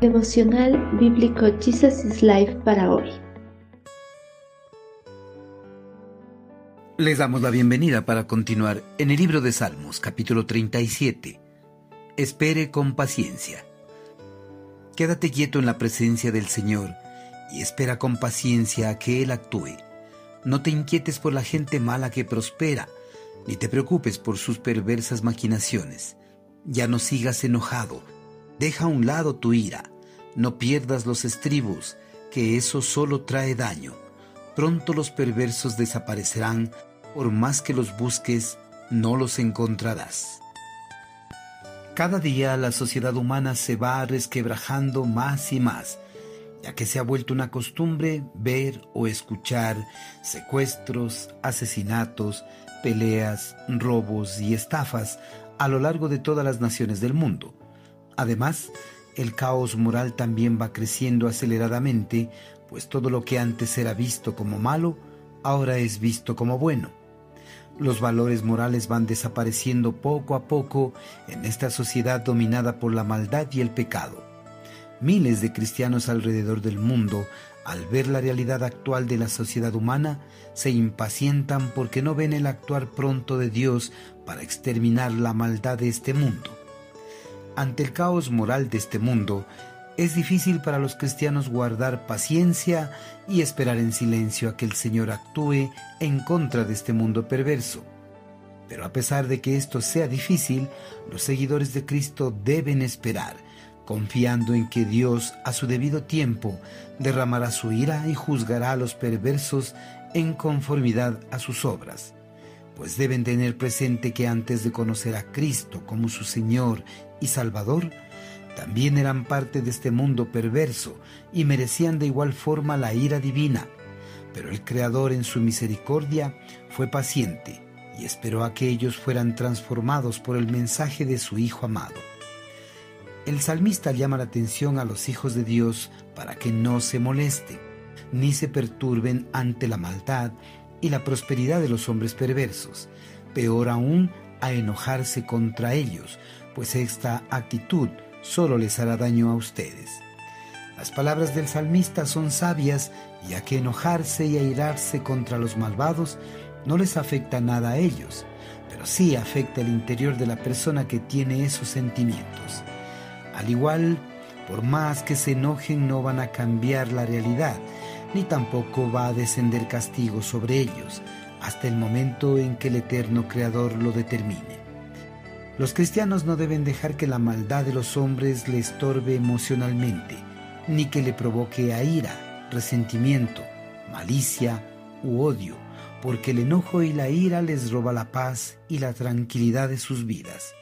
Devocional Bíblico Jesus is Life para hoy. Les damos la bienvenida para continuar en el libro de Salmos, capítulo 37. Espere con paciencia. Quédate quieto en la presencia del Señor y espera con paciencia a que Él actúe. No te inquietes por la gente mala que prospera, ni te preocupes por sus perversas maquinaciones. Ya no sigas enojado Deja a un lado tu ira, no pierdas los estribos, que eso solo trae daño. Pronto los perversos desaparecerán, por más que los busques, no los encontrarás. Cada día la sociedad humana se va resquebrajando más y más, ya que se ha vuelto una costumbre ver o escuchar secuestros, asesinatos, peleas, robos y estafas a lo largo de todas las naciones del mundo. Además, el caos moral también va creciendo aceleradamente, pues todo lo que antes era visto como malo, ahora es visto como bueno. Los valores morales van desapareciendo poco a poco en esta sociedad dominada por la maldad y el pecado. Miles de cristianos alrededor del mundo, al ver la realidad actual de la sociedad humana, se impacientan porque no ven el actuar pronto de Dios para exterminar la maldad de este mundo. Ante el caos moral de este mundo, es difícil para los cristianos guardar paciencia y esperar en silencio a que el Señor actúe en contra de este mundo perverso. Pero a pesar de que esto sea difícil, los seguidores de Cristo deben esperar, confiando en que Dios a su debido tiempo derramará su ira y juzgará a los perversos en conformidad a sus obras pues deben tener presente que antes de conocer a Cristo como su Señor y Salvador, también eran parte de este mundo perverso y merecían de igual forma la ira divina. Pero el Creador en su misericordia fue paciente y esperó a que ellos fueran transformados por el mensaje de su Hijo amado. El salmista llama la atención a los hijos de Dios para que no se molesten, ni se perturben ante la maldad y la prosperidad de los hombres perversos, peor aún a enojarse contra ellos, pues esta actitud solo les hará daño a ustedes. Las palabras del salmista son sabias, ya que enojarse y airarse contra los malvados no les afecta nada a ellos, pero sí afecta el interior de la persona que tiene esos sentimientos. Al igual, por más que se enojen no van a cambiar la realidad, ni tampoco va a descender castigo sobre ellos hasta el momento en que el eterno Creador lo determine. Los cristianos no deben dejar que la maldad de los hombres le estorbe emocionalmente, ni que le provoque a ira, resentimiento, malicia u odio, porque el enojo y la ira les roba la paz y la tranquilidad de sus vidas.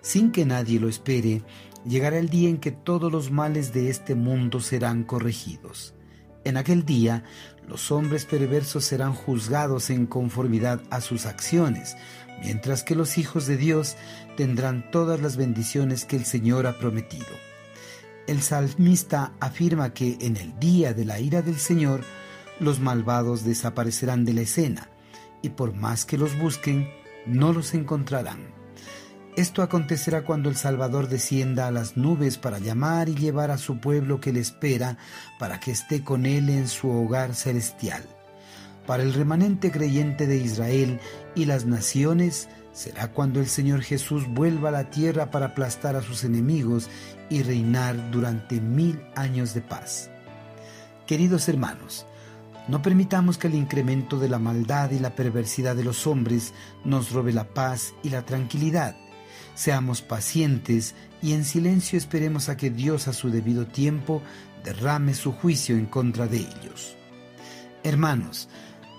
Sin que nadie lo espere, llegará el día en que todos los males de este mundo serán corregidos. En aquel día, los hombres perversos serán juzgados en conformidad a sus acciones, mientras que los hijos de Dios tendrán todas las bendiciones que el Señor ha prometido. El salmista afirma que en el día de la ira del Señor, los malvados desaparecerán de la escena, y por más que los busquen, no los encontrarán. Esto acontecerá cuando el Salvador descienda a las nubes para llamar y llevar a su pueblo que le espera para que esté con él en su hogar celestial. Para el remanente creyente de Israel y las naciones será cuando el Señor Jesús vuelva a la tierra para aplastar a sus enemigos y reinar durante mil años de paz. Queridos hermanos, no permitamos que el incremento de la maldad y la perversidad de los hombres nos robe la paz y la tranquilidad Seamos pacientes y en silencio esperemos a que Dios a su debido tiempo derrame su juicio en contra de ellos. Hermanos,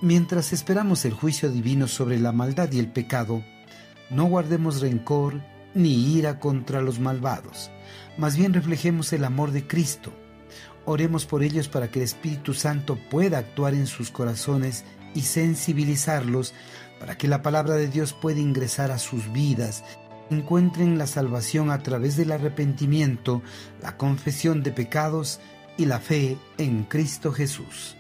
mientras esperamos el juicio divino sobre la maldad y el pecado, no guardemos rencor ni ira contra los malvados, más bien reflejemos el amor de Cristo. Oremos por ellos para que el Espíritu Santo pueda actuar en sus corazones y sensibilizarlos para que la palabra de Dios pueda ingresar a sus vidas encuentren la salvación a través del arrepentimiento, la confesión de pecados y la fe en Cristo Jesús.